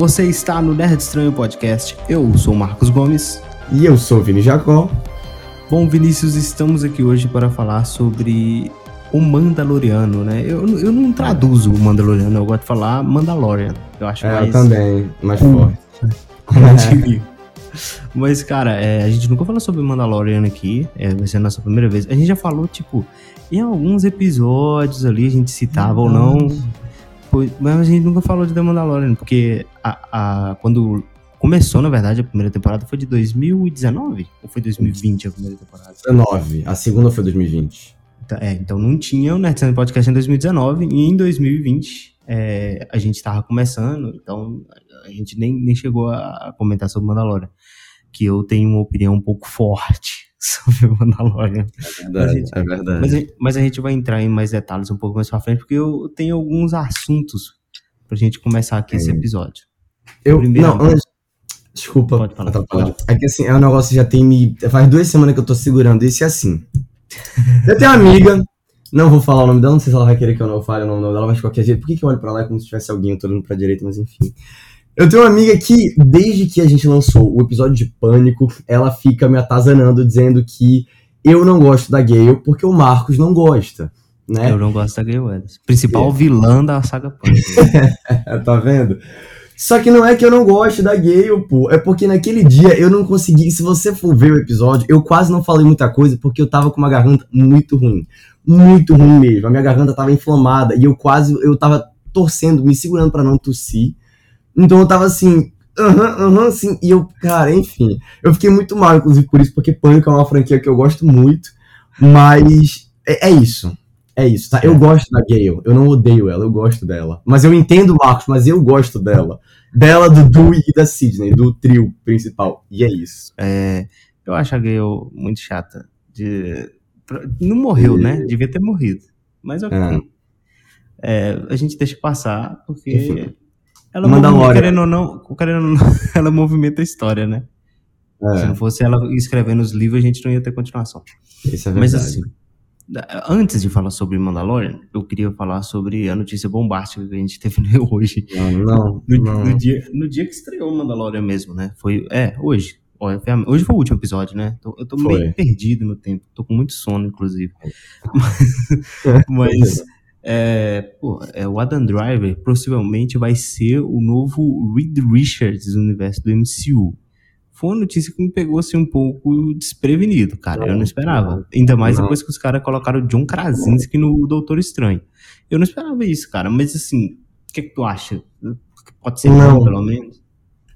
Você está no Nerd Estranho Podcast. Eu sou o Marcos Gomes. E eu sou o Vini Jacó. Bom, Vinícius, estamos aqui hoje para falar sobre o Mandaloriano, né? Eu, eu não traduzo o Mandaloriano, eu gosto de falar Mandalorian. Eu acho É, mais... eu também, mais forte. Mas, cara, é, a gente nunca falou sobre Mandalorian aqui. É, vai ser a nossa primeira vez. A gente já falou, tipo, em alguns episódios ali, a gente citava ou não. Pois- Mas a gente nunca falou de The Mandalorian, porque a, a- quando começou, na verdade, a primeira temporada foi de 2019? Ou foi 2020 a primeira temporada? 19. A segunda foi 2020. Tá, É, então não tinha o Nerdstand Podcast em 2019 e em 2020 é, a gente tava começando, então a gente nem, nem chegou a comentar sobre Mandalorian. Que eu tenho uma opinião um pouco forte sobre o Mandalorian. É verdade. gente- é verdade. Mas, a- mas a gente vai entrar em mais detalhes um pouco mais pra frente, porque eu tenho alguns assuntos pra gente começar aqui esse Sim. episódio. eu, primeiro- não, antes, desculpa. Pode falar, atrapalhar. É que assim, é um negócio que já tem me. Faz duas semanas que eu tô segurando isso e assim. Eu tenho uma amiga, não vou falar o nome dela, não sei se ela vai querer que eu não fale o nome dela, mas de qualquer jeito, por que, que eu olho pra lá é como se tivesse alguém, eu tô olhando pra direita, mas enfim. Eu tenho uma amiga que, desde que a gente lançou o episódio de Pânico, ela fica me atazanando, dizendo que eu não gosto da Gale porque o Marcos não gosta, né? Eu não gosto da Gay Weathers. Principal É. vilã da saga Pânico. tá vendo? Só que não é que eu não gosto da Gale, pô. É porque naquele dia eu não consegui. Se você for ver o episódio, eu quase não falei muita coisa porque eu tava com uma garganta muito ruim. Muito ruim mesmo. A minha garganta tava inflamada e eu quase. Eu tava torcendo, me segurando pra não tossir. Então eu tava assim. Aham, aham, assim. E eu, cara, enfim. Eu fiquei muito mal, inclusive, por isso, porque Pânico é uma franquia que eu gosto muito. Mas é, é isso. É isso, tá? Eu gosto da Gale, eu não odeio ela, eu gosto dela. Mas eu entendo o Marcos, mas eu gosto dela. Dela, do Dewey e da Sidney, do trio principal. E é isso. É, eu acho a Gale muito chata. De, não morreu, né? Devia ter morrido. Mas ok. É. É, a gente deixa passar, porque Enfim. Ela Mandalorian. querendo ou não, querendo ou não, ela movimenta a história, né? Se É, não fosse ela escrevendo os livros, a gente não ia ter continuação. isso é Mas verdade. assim, da- antes de falar sobre Mandalorian, eu queria falar sobre a notícia bombástica que a gente teve hoje. Não, não, No, não. no dia, no dia que estreou Mandalorian mesmo, né? Foi. É, hoje. Hoje foi o último episódio, né? Eu tô meio perdido no tempo. Tô com muito sono, inclusive. Mas. É, pô, é, o Adam Driver possivelmente vai ser o novo Reed Richards do universo do MCU. Foi uma notícia que me pegou assim um pouco desprevenido, cara. eu não esperava. Ainda mais não. depois que os caras colocaram o John Krasinski no Doutor Estranho. Eu não esperava isso, cara. Mas assim, o que, que tu acha? Pode ser Não. pelo menos?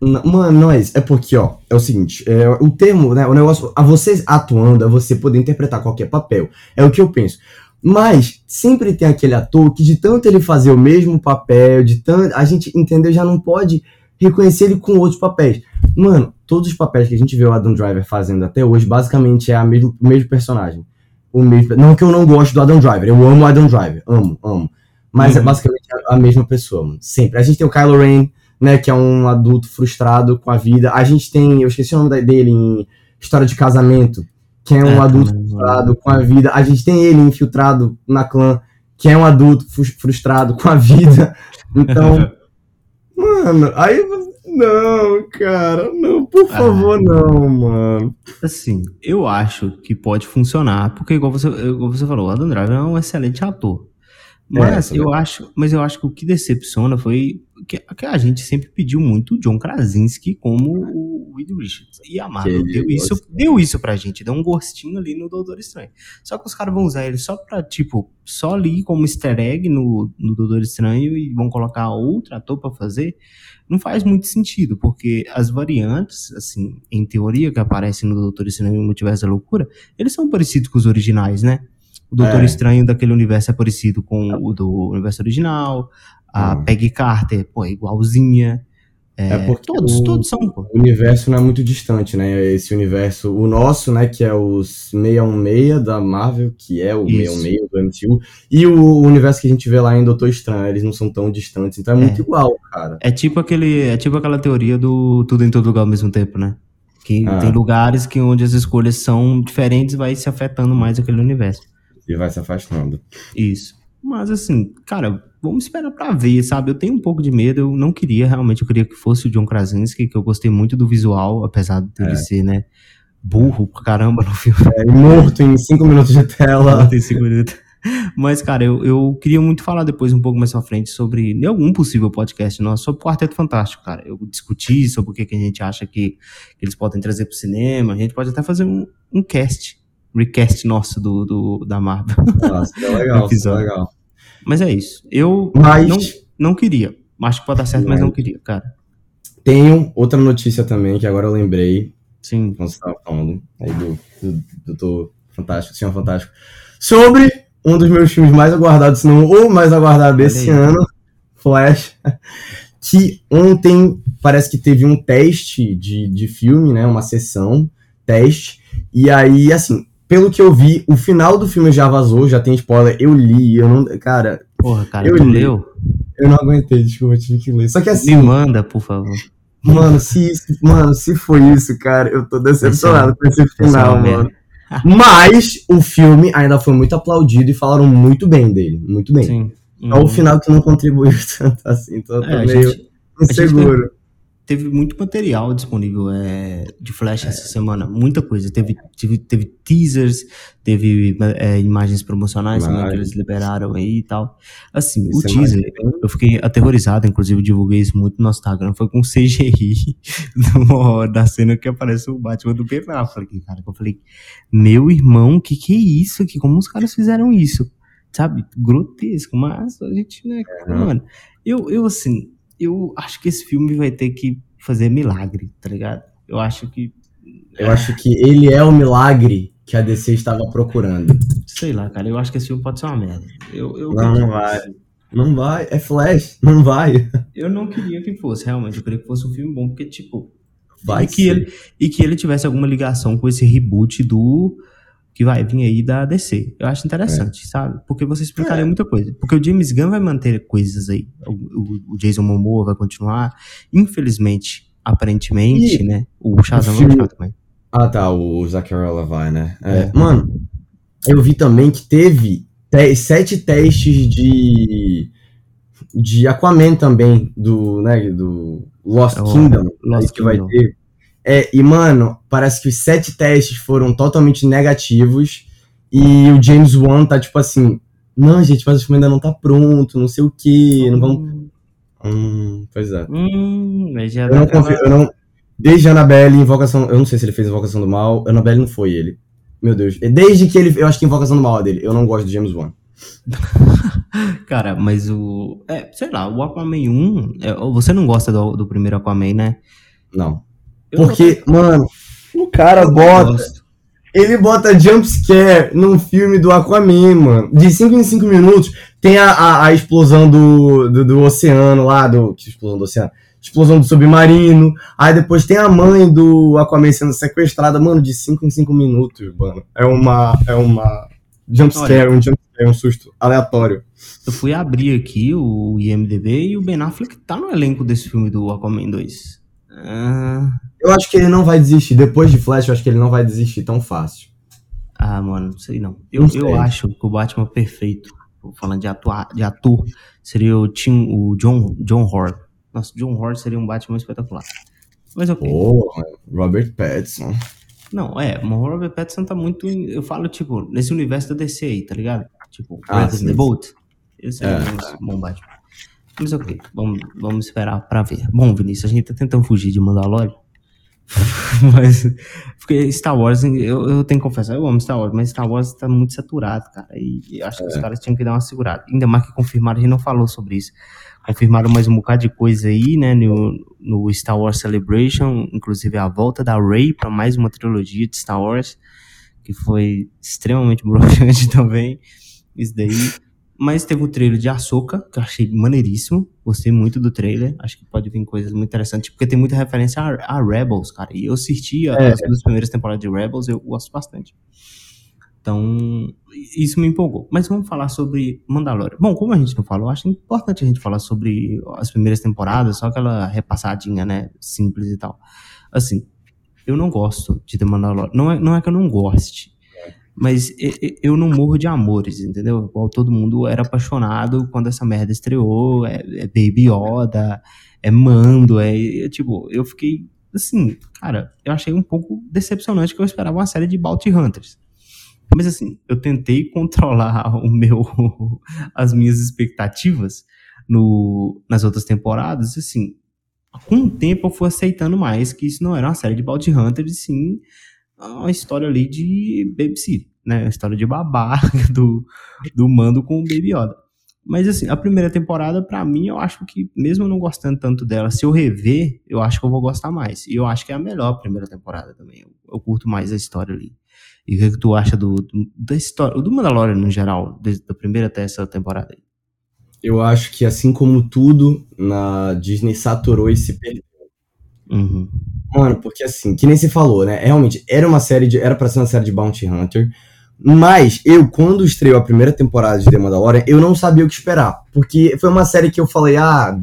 Não, Mano, não é isso. É porque, ó, é o seguinte, é, o termo, né, o negócio, a você atuando, é você poder interpretar qualquer papel. É o que eu penso. Mas sempre tem aquele ator que de tanto ele fazer o mesmo papel, de tanto, a gente, entendeu, já não pode reconhecer ele com outros papéis. Mano, todos os papéis que a gente vê o Adam Driver fazendo até hoje, basicamente é mesmo, o mesmo personagem. O mesmo, não que eu não gosto do Adam Driver, eu amo o Adam Driver, amo, amo. Mas é Uhum. basicamente a, a mesma pessoa, mano. Sempre. A gente tem o Kylo Ren, né, que é um adulto frustrado com a vida. A gente tem, eu esqueci o nome dele em História de Casamento, que é um É, adulto também. frustrado com a vida. A gente tem ele infiltrado na clã, que é um adulto frustrado com a vida. Então, mano, aí você- não, cara, não, por Ah. favor, não, mano. Assim, eu acho que pode funcionar, porque igual você, igual você falou, o Adam Driver é um excelente ator. Mas É, eu acho, mas eu acho que o que decepciona foi que, que a gente sempre pediu muito o John Krasinski como o Reed Richards. E a Marvel Que deu isso, deu isso pra gente, deu um gostinho ali no Doutor Estranho. Só que os caras vão usar ele só pra, tipo, só ali como easter egg no, no Doutor Estranho e vão colocar outro ator pra fazer. Não faz muito sentido, porque as variantes, assim, em teoria, que aparecem no Doutor Estranho e no Multiverso da Loucura, eles são parecidos com os originais, né? O Doutor É. Estranho daquele universo é parecido com o do universo original. A Hum. Peggy Carter, pô, é igualzinha. É, É porque todos, o- todos são, pô. O universo não é muito distante, né? Esse universo, o nosso, né, que é o 616 da Marvel, que é o Isso. 616 do MCU, e o universo que a gente vê lá em Doutor Estranho, eles não são tão distantes, então é muito É. igual, cara. É tipo aquele, é tipo aquela teoria do tudo em todo lugar ao mesmo tempo, né? Que Ah. tem lugares que onde as escolhas são diferentes, vai se afetando mais aquele universo. E vai se afastando. Isso. Mas assim, cara, vamos esperar pra ver, sabe? Eu tenho um pouco de medo, eu não queria, realmente, eu queria que fosse o John Krasinski, que eu gostei muito do visual, apesar dele É. ser, né, burro pra caramba no filme. É, morto em 5 minutos de tela. Tem cinco minutos. Mas, cara, eu, eu queria muito falar depois, um pouco mais pra frente, sobre em algum possível podcast nosso, sobre o Quarteto Fantástico, cara. Eu discuti sobre o que, que a gente acha que, que eles podem trazer pro cinema. A gente pode até fazer um, um cast, recast nosso do, do, da Marvel. Nossa, é legal, é Episódio. legal. Mas é isso. Eu Mas não, não queria. Acho que pode dar certo, mas não queria, cara. tenho outra notícia também, que agora eu lembrei, Sim. quando você estava falando, aí do, do Doutor Fantástico, Senhor Fantástico, sobre um dos meus filmes mais aguardados, se não o mais aguardado desse aí. ano, Flash, que ontem parece que teve um teste de, de filme, né, uma sessão, teste, e aí, assim, pelo que eu vi, o final do filme já vazou, já tem spoiler, eu li, eu não, cara, Porra, cara, Eu tu li. leu? eu não aguentei, desculpa, eu tive que ler. Só que assim, Me manda, por favor. Mano, se isso, mano, se foi isso, cara, eu tô decepcionado com esse final, mano. Mas o filme ainda foi muito aplaudido e falaram muito bem dele, muito bem. Sim. É o final que não contribuiu tanto assim, então eu tô É, meio gente inseguro. Teve muito material disponível é, de Flash essa semana, muita coisa. Teve, teve, teve teasers, teve é, imagens promocionais também que eles liberaram aí e tal. Assim, o Isso é teaser, mais- eu fiquei aterrorizado, inclusive divulguei isso muito no Instagram, foi com CGI do- da cena que aparece o Batman do Ben Affleck, cara. Eu falei, meu irmão, que que é isso aqui? Como os caras fizeram isso? Sabe? Grotesco, mas a gente, né, cara, mano, eu, eu assim, eu acho que esse filme vai ter que fazer milagre, tá ligado? Eu acho que, Eu acho que ele é o milagre que a DC estava procurando. sei lá, cara, eu acho que esse filme pode ser uma merda. Eu, eu, Não, não vai. Não vai, é Flash, não vai. eu não queria que fosse, realmente, eu queria que fosse um filme bom, porque, tipo, Vai e que, ser. ele, e que ele tivesse alguma ligação com esse reboot do que vai vir aí da DC. Eu acho interessante, sabe? Porque você explicaria É. muita coisa. Porque o James Gunn vai manter coisas aí. O, o- Jason Momoa vai continuar. Infelizmente, aparentemente, E né? O Shazam vai também. Ah, tá, o Zachary Levi, né? É, É. Mano, eu vi também que teve te- sete testes de de Aquaman também, do, né, do Lost É Kingdom, Lost que vai Kingdom. ter. É, e, mano, parece que os sete testes foram totalmente negativos e o James Wan tá tipo assim, não, gente, mas o filme ainda não tá pronto, não sei o que, não vamos... Hum, Hum, pois é. hum, Eu não confio, eu não. Desde Annabelle, Invocação. Eu não sei se ele fez Invocação do Mal. Annabelle não foi ele. Meu Deus. Desde que ele. Eu acho que Invocação do Mal é dele. Eu não gosto do James Wan. Cara, mas o. É, sei lá, o Aquaman 1. é, você não gosta do, do primeiro Aquaman, né? Não. Eu Porque, mano, o cara não bota. gosto. Ele bota jumpscare num filme do Aquaman, mano. De 5 em 5 minutos tem a, a, a explosão do, do, do oceano lá, do. Que explosão do oceano? Explosão do submarino. Aí depois tem a mãe do Aquaman sendo sequestrada, mano, de 5 em 5 minutos, mano. É uma. É uma. Jumpscare, um jumpscare, um susto aleatório. Eu fui abrir aqui o IMDB e o Ben Affleck tá no elenco desse filme do Aquaman 2. Eu acho que ele não vai desistir. Depois de Flash, eu acho que ele não vai desistir tão fácil. ah, mano, não sei não. Eu, Não sei. eu acho que o Batman perfeito, falando de, atua, de ator, seria o, Tim, o John, John Hort. Nossa, John Hort seria um Batman espetacular. Mas ok. Pô, Robert Pattinson. Não, é, o Robert Pattinson tá muito. em- Eu falo, tipo, nesse universo da DC aí, tá ligado? Tipo, Ah, Red the Bolt. Esse é, É. um bom Batman. Mas ok, vamos, vamos esperar pra ver. Bom, Vinícius, a gente tá tentando fugir de Mandalorian. mas. Porque Star Wars, eu, eu tenho que confessar, eu amo Star Wars, mas Star Wars tá muito saturado, cara. E acho que os caras tinham que dar uma segurada. Ainda mais que confirmaram, a gente não falou sobre isso. Confirmaram mais um bocado de coisa aí, né, no, no Star Wars Celebration, inclusive a volta da Rey para mais uma trilogia de Star Wars, que foi extremamente broxante também, isso daí. Mas teve o trailer de Ahsoka, que eu achei maneiríssimo, gostei muito do trailer, acho que pode vir coisas muito interessantes, porque tem muita referência a, a Rebels, cara, e eu assisti É. as duas primeiras temporadas de Rebels, eu gosto bastante. Então, isso me empolgou. Mas vamos falar sobre Mandalorian. Bom, como a gente não falou, acho importante a gente falar sobre as primeiras temporadas, só aquela repassadinha, né? Simples e tal. Assim, eu não gosto de The Mandalorian. Não é, não é que eu não goste. Mas eu não morro de amores, entendeu? Igual todo mundo era apaixonado quando essa merda estreou, é, é Baby Yoda, é Mando, é, é, tipo, eu fiquei assim, cara, eu achei um pouco decepcionante que eu esperava uma série de Bounty Hunters. Mas assim, eu tentei controlar o meu as minhas expectativas no, nas outras temporadas, assim, com o tempo eu fui aceitando mais que isso não era uma série de Bounty Hunters, sim uma história ali de babysitter, né? A história de babá do, do Mando com o Baby Yoda. Mas assim, a primeira temporada, para mim, eu acho que, mesmo eu não gostando tanto dela, se eu rever, eu acho que eu vou gostar mais. E eu acho que é a melhor primeira temporada também. Eu, eu curto mais a história ali. E o que, é que tu acha do, do, da história, do Mandalorian no geral, desde a primeira até essa temporada aí? Eu acho que assim como tudo na Disney saturou e se perdeu. Uhum. Mano, porque assim, que nem se falou, né? Realmente, era uma série de. Era pra ser uma série de Bounty Hunter. Mas eu, quando estreou a primeira temporada de The Mandalorian, eu não sabia o que esperar. Porque foi uma série que eu falei, ah,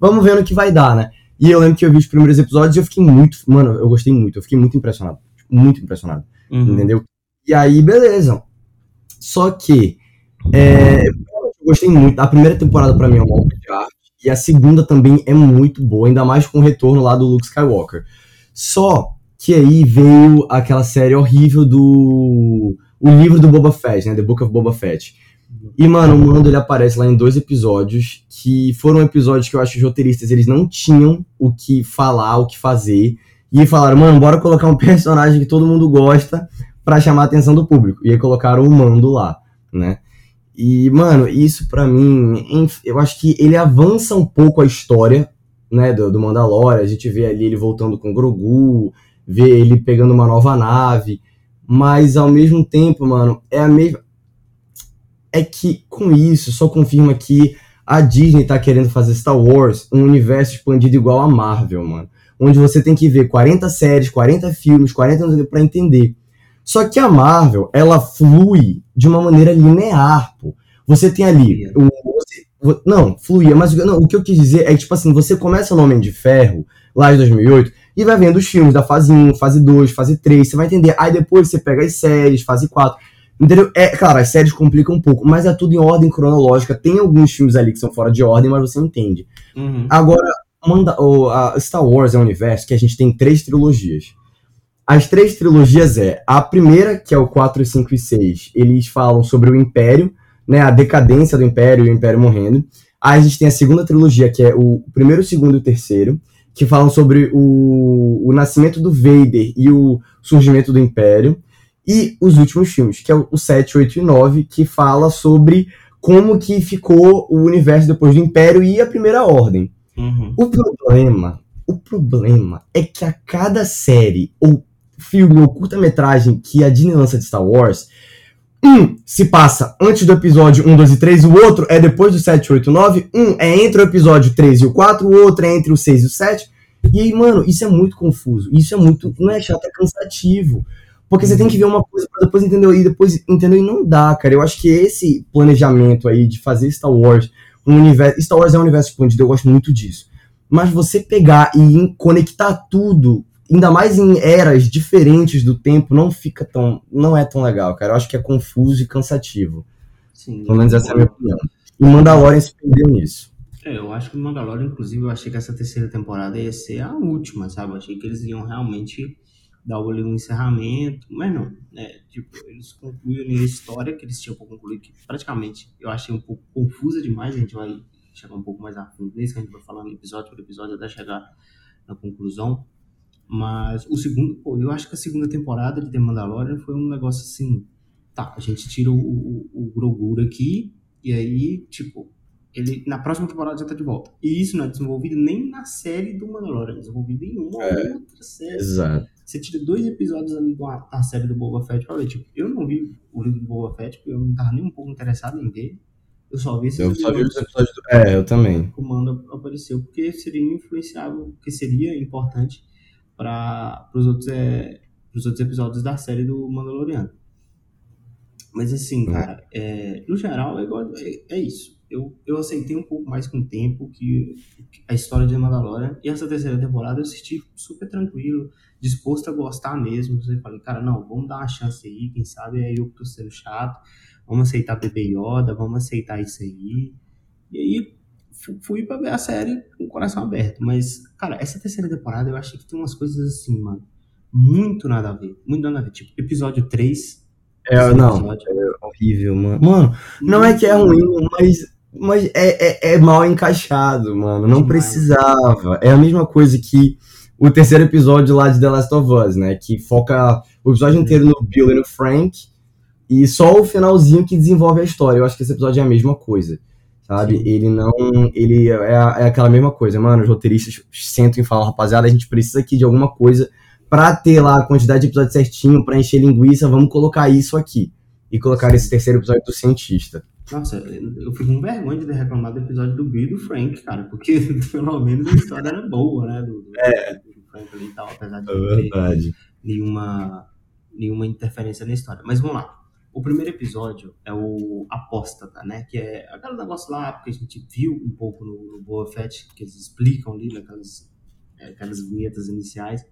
vamos ver no que vai dar, né? E eu lembro que eu vi os primeiros episódios e eu fiquei muito. Mano, eu gostei muito, eu fiquei muito impressionado. Muito impressionado. Uhum. Entendeu? E aí, beleza. Só que. É, eu gostei muito. A primeira temporada, para mim, é uma obra de arte. E a segunda também é muito boa, ainda mais com o retorno lá do Luke Skywalker. Só que aí veio aquela série horrível do o livro do Boba Fett, né? The Book of Boba Fett. E, mano, o Mando ele aparece lá em dois episódios que foram episódios que eu acho que os roteiristas eles não tinham o que falar, o que fazer. E falaram, mano, bora colocar um personagem que todo mundo gosta para chamar a atenção do público. E aí colocaram o Mando lá, né? E, mano, isso para mim, eu acho que ele avança um pouco a história, né, do, do Mandalorian. A gente vê ali ele voltando com o Grogu, vê ele pegando uma nova nave. Mas ao mesmo tempo, mano, é a mesma. É que com isso só confirma que a Disney tá querendo fazer Star Wars um universo expandido igual a Marvel, mano. Onde você tem que ver 40 séries, 40 filmes, 40 anos para entender. Só que a Marvel, ela flui de uma maneira linear, pô. Você tem ali. O, não, fluía, mas não, o que eu quis dizer é que, tipo assim, você começa no Homem de Ferro, lá em 2008, e vai vendo os filmes da fase 1, fase 2, fase 3, você vai entender. Aí depois você pega as séries, fase 4. Entendeu? É, claro, as séries complicam um pouco, mas é tudo em ordem cronológica. Tem alguns filmes ali que são fora de ordem, mas você entende. Uhum. Agora, manda, o, a Star Wars é um universo que a gente tem três trilogias. As três trilogias é a primeira, que é o 4, 5 e 6, eles falam sobre o Império, né, a decadência do Império e o Império morrendo. Aí a gente tem a segunda trilogia, que é o primeiro, o segundo e o terceiro que falam sobre o, o nascimento do Vader e o surgimento do Império. E os últimos filmes, que é o 7, 8 e 9, que fala sobre como que ficou o universo depois do Império e a Primeira Ordem. Uhum. O problema, o problema é que a cada série ou filme ou curta-metragem que a Disney lança de Star Wars, um se passa antes do episódio 1, 2 e 3, o outro é depois do 7, 8, 9, um é entre o episódio 3 e o 4, o outro é entre o 6 e o 7. E aí, mano, isso é muito confuso. Isso é muito. Não é chato, é cansativo. Porque você tem que ver uma coisa pra depois entender e depois entender e não dá, cara. Eu acho que esse planejamento aí de fazer Star Wars um universo. Star Wars é um universo expandido, eu gosto muito disso. Mas você pegar e conectar tudo ainda mais em eras diferentes do tempo, não fica tão. não é tão legal, cara. Eu acho que é confuso e cansativo. Sim. Pelo menos essa é a minha opinião. E Mandalorian se perdeu nisso. É, eu acho que Mandalorian, inclusive, eu achei que essa terceira temporada ia ser a última, sabe? Eu achei que eles iam realmente dar ali um encerramento, mas não, né? Tipo, eles concluíram a história que eles tinham para concluir, que praticamente eu achei um pouco confusa demais, a gente vai chegar um pouco mais a fundo nisso, que a gente vai falando episódio por episódio até chegar na conclusão. Mas o segundo, pô, eu acho que a segunda temporada de The Mandalorian foi um negócio assim. Tá, a gente tira o, o, o Grogu aqui, e aí, tipo, ele na próxima temporada já tá de volta. E isso não é desenvolvido nem na série do Mandalorian, é desenvolvido em uma é, outra série. Exato. Você tira dois episódios ali da, da série do Boba Fett pra ver. Tipo, eu não vi o livro do Boba Fett, porque eu não tava nem um pouco interessado em ver. Eu só vi esses eu só vi os episódios do... É, eu também. O comando apareceu, porque seria influenciável, porque seria importante para os outros, é, outros episódios da série do Mandaloriano. Mas assim, é. cara, é, no geral é, igual, é, é, isso. eu, eu aceitei um pouco mais com o tempo que a história de Mandalorian. E essa terceira temporada eu assisti super tranquilo, disposto a gostar mesmo. Eu falei, cara, não, vamos dar uma chance aí, quem sabe aí eu tô sendo chato. Vamos aceitar Bebê Yoda, vamos aceitar isso aí. E aí fui pra ver a série com o coração aberto. Mas, cara, essa terceira temporada eu achei que tem umas coisas assim, mano, muito nada a ver. Muito nada a ver. Tipo, episódio 3. É, não, episódio. é horrível, mano. Mano, não é que é ruim, mas mas é, é, é, mal encaixado, mano. Não Demais. precisava. É a mesma coisa que o terceiro episódio lá de The Last of Us, né? Que foca o episódio inteiro no Bill e no Frank. E só o finalzinho que desenvolve a história. Eu acho que esse episódio é a mesma coisa. Sabe? Sim. Ele não. Ele é, é aquela mesma coisa, mano. Os roteiristas sentam e falam, rapaziada, a gente precisa aqui de alguma coisa pra ter lá a quantidade de episódios certinho, pra encher linguiça, vamos colocar isso aqui. E colocar Sim. esse terceiro episódio do cientista. Nossa, eu fico com vergonha de ter reclamado do episódio do Bill e do Frank, cara, porque pelo menos a história era boa, né? Do, do, é. do Frank ali e tal, apesar de é não ter nenhuma, nenhuma interferência na história. Mas vamos lá. O primeiro episódio é o Apóstata, né? Que é aquele negócio lá, porque a gente viu um pouco no, no Boa Fett, que eles explicam ali, naquelas é, aquelas vinhetas iniciais,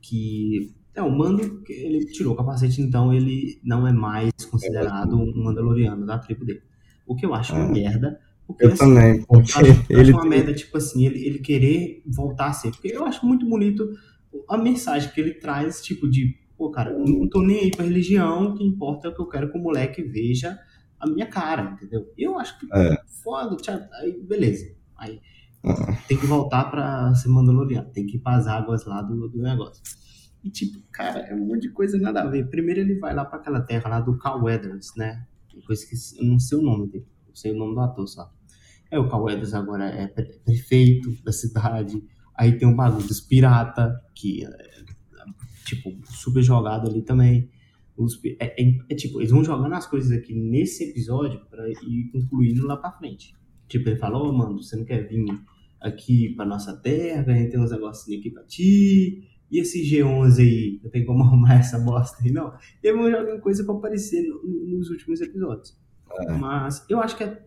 que é, o Mando, ele tirou o capacete, então ele não é mais considerado um Mandaloriano da tribo dele. O que eu acho uma é. merda. Porque, eu assim, também, porque eu acho, ele... uma merda, tipo assim, ele, ele querer voltar a ser. Porque eu acho muito bonito a mensagem que ele traz, tipo, de, pô, cara, não tô nem aí pra religião, o que importa é o que eu quero que o moleque veja a minha cara, entendeu? Eu acho que é. foda, aí beleza. Aí ah. tem que voltar pra ser Mandaloriano, tem que ir pras águas lá do, do negócio. E, tipo, cara, é um monte de coisa nada a ver. Primeiro ele vai lá para aquela terra lá do Cal Weathers, né? Eu esqueci, eu não sei o nome dele, eu sei o nome do ator só. É, o Cal Weathers agora é prefeito da cidade. Aí tem um bagulho dos pirata, que é, tipo, super jogado ali também. Os, é, é, é, tipo, eles vão jogando as coisas aqui nesse episódio para ir concluindo lá pra frente. Tipo, ele fala, ô, oh, mano, você não quer vir aqui pra nossa terra, a gente tem uns negocinhos aqui pra ti e esse G11 aí, não tem como arrumar essa bosta aí, não. Teve uma coisa pra aparecer no, nos últimos episódios. É. Mas eu acho que é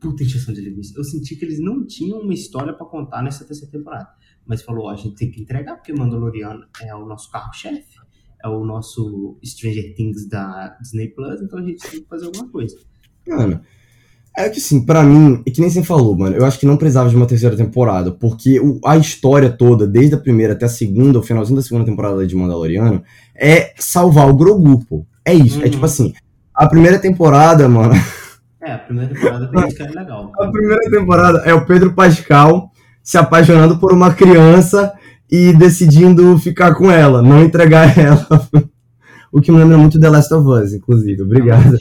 puta injeção de linguiça. Eu senti que eles não tinham uma história para contar nessa terceira temporada. Mas falou, ó, a gente tem que entregar, porque Mandaloriano é o nosso carro-chefe, é o nosso Stranger Things da Disney Plus, então a gente tem que fazer alguma coisa. Mano, é que assim, para mim, é que nem você falou, mano, eu acho que não precisava de uma terceira temporada, porque o, a história toda, desde a primeira até a segunda, o finalzinho da segunda temporada de Mandaloriano, é salvar o Grogu, pô. É isso, uhum. é tipo assim, a primeira temporada, mano. É, a primeira temporada tem que é legal. A primeira temporada é o Pedro Pascal se apaixonando por uma criança e decidindo ficar com ela, não entregar ela. o que me lembra muito The Last of Us, inclusive. Obrigado.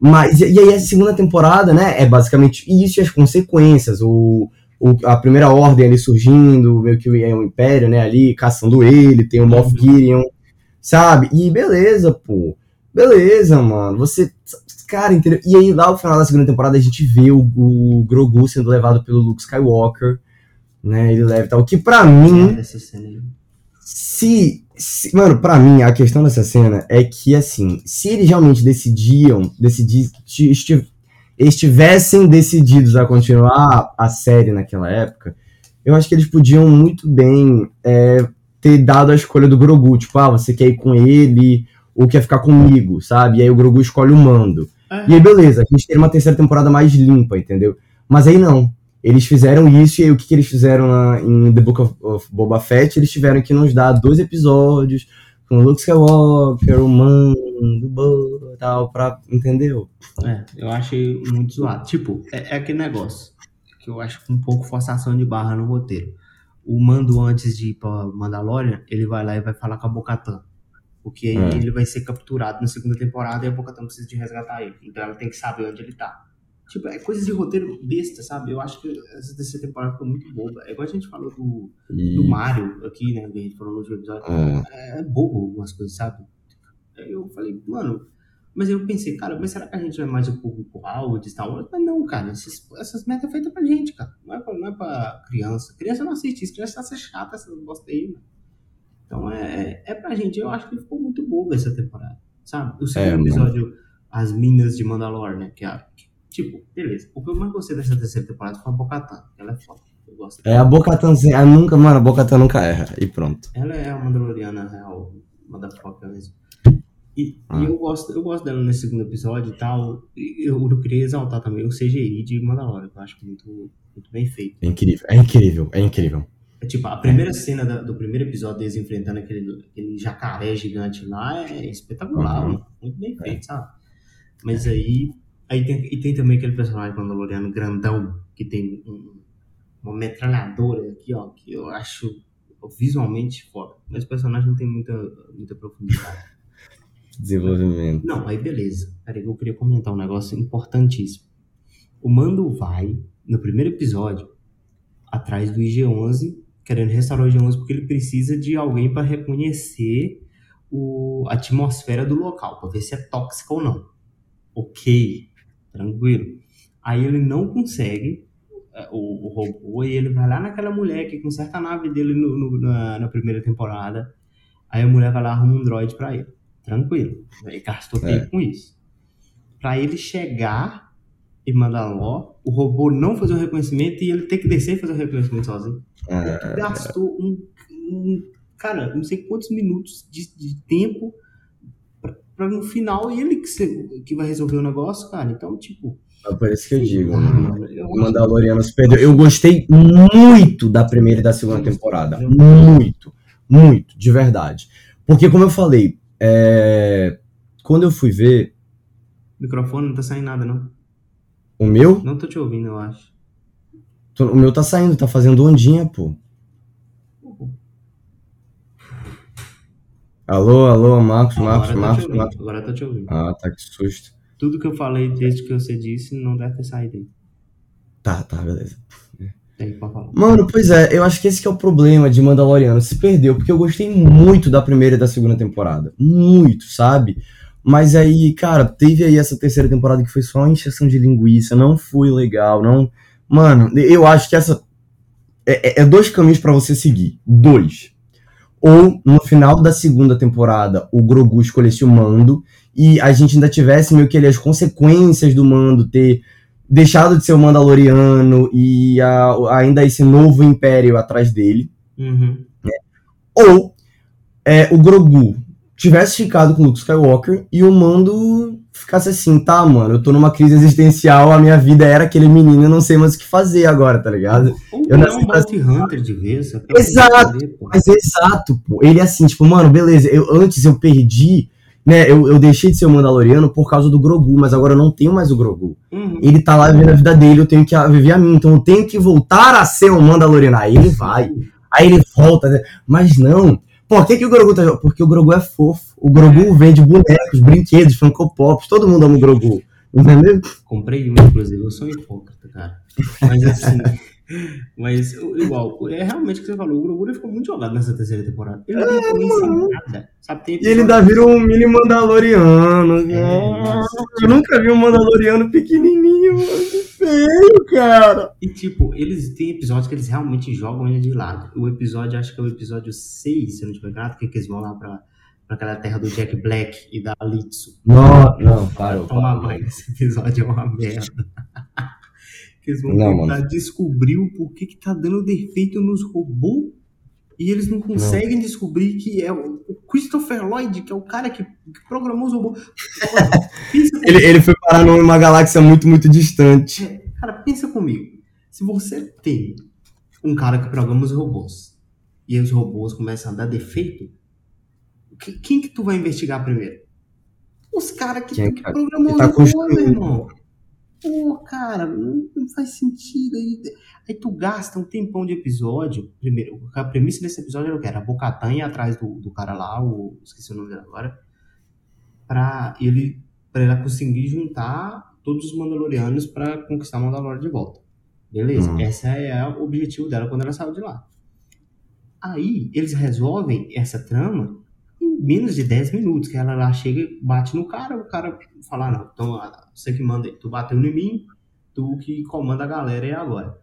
Mas, e aí a segunda temporada, né, é basicamente isso e as consequências. O, o, a primeira ordem ali surgindo, meio que é um império, né, ali, caçando ele, tem o Moff. Gideon, sabe? E beleza, pô. Beleza, mano. Você. Cara, entendeu? E aí, lá no final da segunda temporada, a gente vê o, o Grogu sendo levado pelo Luke Skywalker, né? Ele leva e tal. Que pra mim. Se se, mano, para mim, a questão dessa cena é que, assim, se eles realmente decidiam, decidir, estivessem decididos a continuar a série naquela época, eu acho que eles podiam muito bem é, ter dado a escolha do Grogu, tipo, ah, você quer ir com ele ou quer ficar comigo, sabe? E aí o Grogu escolhe o mando. E aí, beleza, a gente tem uma terceira temporada mais limpa, entendeu? Mas aí não. Eles fizeram isso, e aí o que, que eles fizeram na, em The Book of, of, Boba Fett? Eles tiveram que nos dar dois episódios com o Luke Skywalker, o Man, do Bo, tal, pra. Entendeu? É, eu achei muito zoado. Tipo, é, é, aquele negócio que eu acho um pouco forçação de barra no roteiro. O Mando, antes de ir pra Mandalorian, ele vai lá e vai falar com a Bocatan. Porque aí é. ele vai ser capturado na segunda temporada e a Bocatan precisa de resgatar ele. Então ela tem que saber onde ele tá. Tipo, é coisa de roteiro besta, sabe? Eu acho que essa terceira temporada ficou muito boba. É igual a gente falou do, e... do Mario aqui, né? Que a gente falou no último episódio. É. é bobo algumas coisas, sabe? Aí eu falei, mano. Mas eu pensei, cara, mas será que a gente é mais o público Howard de Star Wars? Mas não, cara. Essas, essas metas são feitas pra gente, cara. Não é pra, não é pra criança. Criança não assiste isso. Criança tá chata essas bosta aí, mano. Então é, é pra gente. Eu acho que ficou muito bobo essa temporada, sabe? O segundo é, episódio, mano. As Minas de Mandalore, né? Que é Tipo, beleza. O que eu mais gostei dessa terceira temporada foi a Bocatan. Ela é foda. Eu gosto É, a Bocatan, a nunca, mano, a Bocatan nunca erra. E pronto. Ela é a Mandaloriana real, motherfucker mesmo. E, Ah. e eu, gosto, eu gosto dela nesse segundo episódio e tal. E eu, eu queria exaltar também o CGI de Mandalorian, que eu acho muito, muito bem feito. É incrível, é incrível, é incrível. É tipo, a primeira cena da- do primeiro episódio deles enfrentando aquele, aquele jacaré gigante lá é espetacular, Uhum. muito bem feito, sabe? Mas aí, aí tem, e tem também aquele personagem mandaloriano grandão que tem um- uma metralhadora aqui, ó, que eu acho visualmente foda. Mas o personagem não tem muita, muita profundidade. Desenvolvimento. Não, aí beleza. Peraí, eu queria comentar um negócio importantíssimo. O Mando vai, no primeiro episódio, atrás do IG-11, querendo restaurar o IG-11 porque ele precisa de alguém para reconhecer o, a atmosfera do local, para ver se é tóxica ou não. Ok, tranquilo. Aí ele não consegue é, o, o robô e ele vai lá naquela mulher que conserta a nave dele no- no- na, na primeira temporada. Aí a mulher vai lá e arruma um droid pra ele. Tranquilo. Ele gastou É. tempo com isso. Pra ele chegar em Mandalor, o robô não fazer o reconhecimento e ele ter que descer e fazer o reconhecimento sozinho. É, Gastou um, um- Cara, não sei quantos minutos de, de tempo pra, pra no final ele que, se- que vai resolver o negócio, cara. Então, tipo. é por isso que eu digo. ah, O Mandaloriano se perdeu. Eu gostei muito da primeira e da segunda temporada. Muito. Muito, de verdade. Porque, como eu falei, é, quando eu fui ver O microfone não tá saindo nada, não. O meu, Não tô te ouvindo, eu acho. o meu tá saindo, tá fazendo ondinha, pô. Alô, alô, Marcos, Marcos, Agora Marcos, ouvindo. Marcos. Agora tô te ouvindo. Ah, tá, que susto. Tudo que eu falei desde que você disse não deve ter saído aí. Tá, tá, beleza. Tem pra falar. Mano, pois é, eu acho que esse que é o problema de Mandaloriano. Se perdeu, porque eu gostei muito da primeira e da segunda temporada. Muito, sabe? Mas aí, cara, teve aí essa terceira temporada que foi só uma encheção de linguiça, não foi legal, não. Mano, eu acho que essa. É, é- é dois caminhos pra você seguir. Dois. Ou no final da segunda temporada o Grogu escolhesse o mando e a gente ainda tivesse meio que ali as consequências do mando ter deixado de ser o Mandaloriano e a- ainda esse novo império atrás dele. Uhum. Ou é, o Grogu tivesse ficado com o Luke Skywalker e o Mando ficasse assim, tá, mano, eu tô numa crise existencial, a minha vida era aquele menino, eu não sei mais o que fazer agora, tá ligado? Ou Eu não nasci um pra- Hunter de vez. Exato. pô. Mas é exato, pô. Ele é assim, tipo, mano, beleza, eu, antes eu perdi, né, eu, eu deixei de ser o Mandaloriano por causa do Grogu, mas agora eu não tenho mais o Grogu. Uhum. Ele tá lá vivendo a vida dele, eu tenho que viver a minha, então eu tenho que voltar a ser um Mandaloriano. Aí ele vai, aí ele volta, né? mas não. Por que, que o Grogu tá. Porque o Grogu é fofo. O Grogu vende bonecos, brinquedos, Funko Pops, todo mundo ama o Grogu. Entendeu? Comprei um, inclusive. Eu sou hipócrita, cara. Mas assim. mas igual, é realmente o que você falou. O Grogu ficou muito jogado nessa terceira temporada. Ele não influência em nada. Sabe? E ele ainda vira um mini Mandaloriano. É, nossa. Eu nunca vi um Mandaloriano pequenininho, mano. Que feio, cara. E tipo, eles têm episódios que eles realmente jogam ele de lado. O episódio, acho que é o episódio 6, se eu não tiver que, é que eles vão lá pra, pra aquela terra do Jack Black e da Litsu. Não, não, parou. Toma banho, esse episódio é uma merda. Que eles vão Não, tentar descobrir o porquê que tá dando defeito nos robôs e eles não conseguem descobrir que é o Christopher Lloyd, que é o cara que, programou os robôs. Ele, ele foi parar numa galáxia muito, muito distante. Cara, pensa comigo. Se você tem um cara que programa os robôs e os robôs começam a dar defeito, que- quem que tu vai investigar primeiro? Os caras que, Quem, que programou Que tá os robôs, meu irmão. Pô, cara, não, faz sentido. Aí, aí tu gasta um tempão de episódio. Primeiro, a premissa desse episódio era o que? Era a Bocatan ir atrás do, do cara lá, o, esqueci o nome dele agora, pra ele para ela conseguir juntar todos os Mandalorianos pra conquistar Mandalore de volta. Beleza, Uhum. esse é o objetivo dela quando ela saiu de lá. Aí eles resolvem essa trama em menos de 10 minutos, que ela lá chega e bate no cara, o cara fala, "Ah, não, então ah, você que manda, tu bateu em mim, tu que comanda a galera aí agora.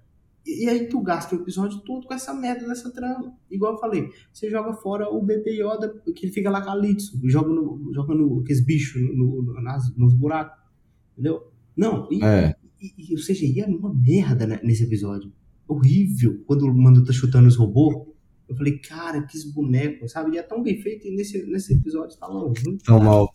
E, e aí tu gasta o episódio todo com essa merda dessa trama. Igual eu falei, você joga fora o BP Yoda, que ele fica lá com a Litsu, joga no, joga no, aqueles bichos no, no- nas- nos buracos, entendeu? Não, e, É. e, e o CGI é uma merda né, nesse episódio. Horrível. Quando o Mando tá chutando os robôs, eu falei, cara, que esse boneco, sabe? E é tão bem feito e nesse, nesse episódio tá longe. Tão mal.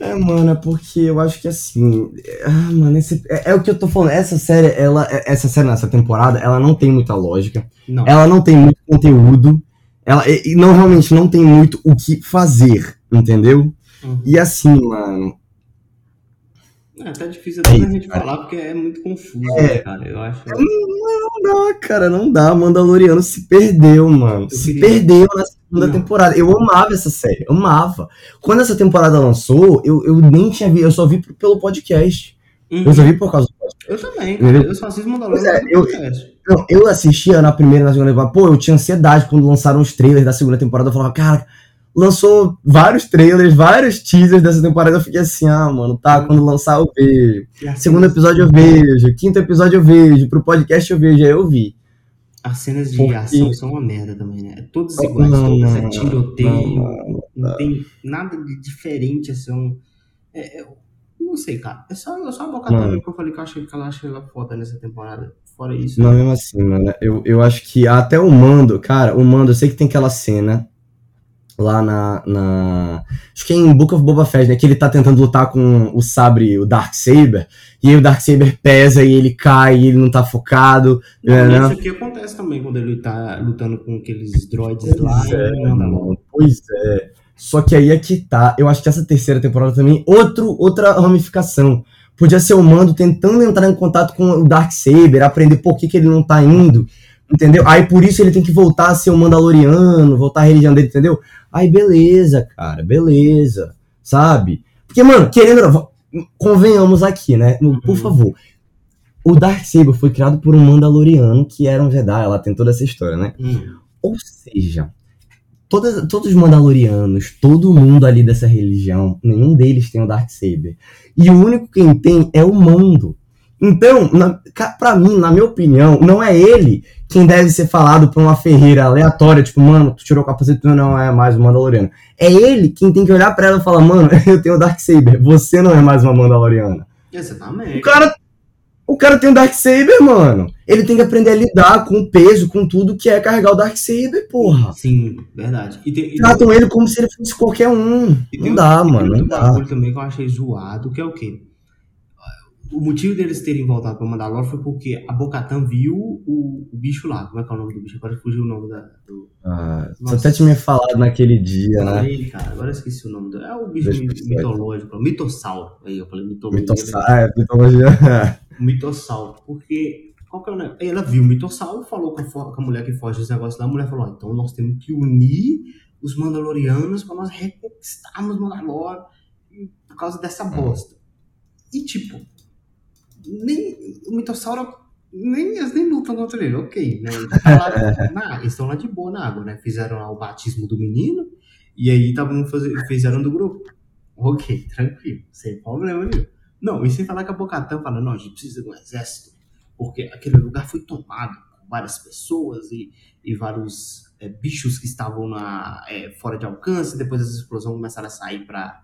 É, mano, é porque eu acho que assim. é- Ah, mano, esse, é, é o que eu tô falando. Essa série, ela. é- Essa série, nessa temporada, ela não tem muita lógica. Não. Ela não tem muito conteúdo. Ela e, e não realmente não tem muito o que fazer, entendeu? Uhum. E assim, mano. É até difícil até É da isso, gente cara. falar, porque é muito confuso, É. né, cara? Eu acho. Não dá, cara, não dá. Mandaloriano se perdeu, mano. Eu Se queria- perdeu na segunda Não. temporada. Eu amava essa série, amava. Quando essa temporada lançou, eu, eu nem tinha visto, eu só vi pelo podcast. Uhum. Eu só vi por causa do podcast. Eu também, cara. Eu só assisto Mandalorian Pois é, no eu- podcast. Não, eu assistia na primeira e na segunda temporada. Pô, eu tinha ansiedade quando lançaram os trailers da segunda temporada. Eu falava, cara, lançou vários trailers, vários teasers dessa temporada. Eu fiquei assim, ah, mano, tá, quando lançar eu vejo. Segundo episódio eu vejo. Quinto episódio eu vejo. Pro podcast eu vejo. Aí eu vi. As cenas de Porque- ação são uma merda também, né? Todas Não, iguais, não, todas. É não, tiroteio, não, não, tem nada de diferente, assim. É, é- não sei, cara. É só, é só a Boca Mano. que eu falei que eu achei que ela achei ela foda nessa temporada. Fora isso. Não, mesmo assim, mano. Eu, eu acho que até o Mando, cara, o Mando, eu sei que tem aquela cena lá na. na acho que é em Book of Boba Fett, né? Que ele tá tentando lutar com o sabre, o Dark Saber, e aí o Dark Saber pesa e ele cai e ele não tá focado. Não, é, né? Isso aqui acontece também quando ele tá lutando com aqueles droids lá Pois é, manda logo. mano, pois é. Só que aí é que tá. Eu acho que essa terceira temporada também, outro, outra ramificação. Podia ser o Mando tentando entrar em contato com o Dark Saber, aprender por que, que ele não tá indo. Entendeu? Aí por isso ele tem que voltar a ser o Mandaloriano, voltar à religião dele, entendeu? Aí beleza, cara, beleza. Sabe? Porque, mano, querendo. Convenhamos aqui, né? Por Uhum. favor. O Dark Saber foi criado por um Mandaloriano que era um Jedi. Ela tem toda essa história, né? Hum. Ou seja, todas, todos os Mandalorianos, todo mundo ali dessa religião, nenhum deles tem o Darksaber. E o único quem tem é o Mando. Então, pra mim, na minha opinião, não é ele quem deve ser falado pra uma ferreira aleatória, tipo, mano, tu tirou o capacete, tu não é mais um Mandaloriano. É ele quem tem que olhar pra ela e falar, mano, eu tenho o Darksaber, você não é mais uma Mandaloriana. Exatamente. O cara, o cara tem o Darksaber, mano. Ele tem que aprender a lidar com o peso, com tudo que é carregar o Darksaber, porra. Sim, verdade. E tem, e tem- Tratam ele como se ele fosse qualquer um. E tem Não um- dá, tem mano, outro não dá. também que eu achei zoado, que é o quê? O motivo deles terem voltado pra Mandalore foi porque a Bocatan viu o, o bicho lá. Como é que é o nome do bicho? Agora fugiu o nome da, do. Ah, você até tinha me falado naquele dia, né? ele, cara. Agora eu esqueci o nome do. É o bicho Deixa mitológico, mitossauro. Aí eu falei mitologia. Mitossauro. Ah, é, mitologia. Mitossauro. Porque. Qual que é o negócio? Ela viu o mitossauro, falou com a, com a mulher que foge dos negócios lá. A mulher falou: então nós temos que unir os Mandalorianos pra nós reconquistarmos Mandalore e- por causa dessa bosta. E tipo, nem o mitossauro. Nem, eles nem lutam contra ele, ok, né? Lá, eles estão lá de boa na água, né? Fizeram lá o batismo do menino e aí estavam fizeram do grupo. Ok, tranquilo, sem problema nenhum. Não, e sem falar que a Bocatã fala, não, a gente precisa de um exército, porque aquele lugar foi tomado por várias pessoas e, e vários é, bichos que estavam na, é, fora de alcance, depois as explosões começaram a sair para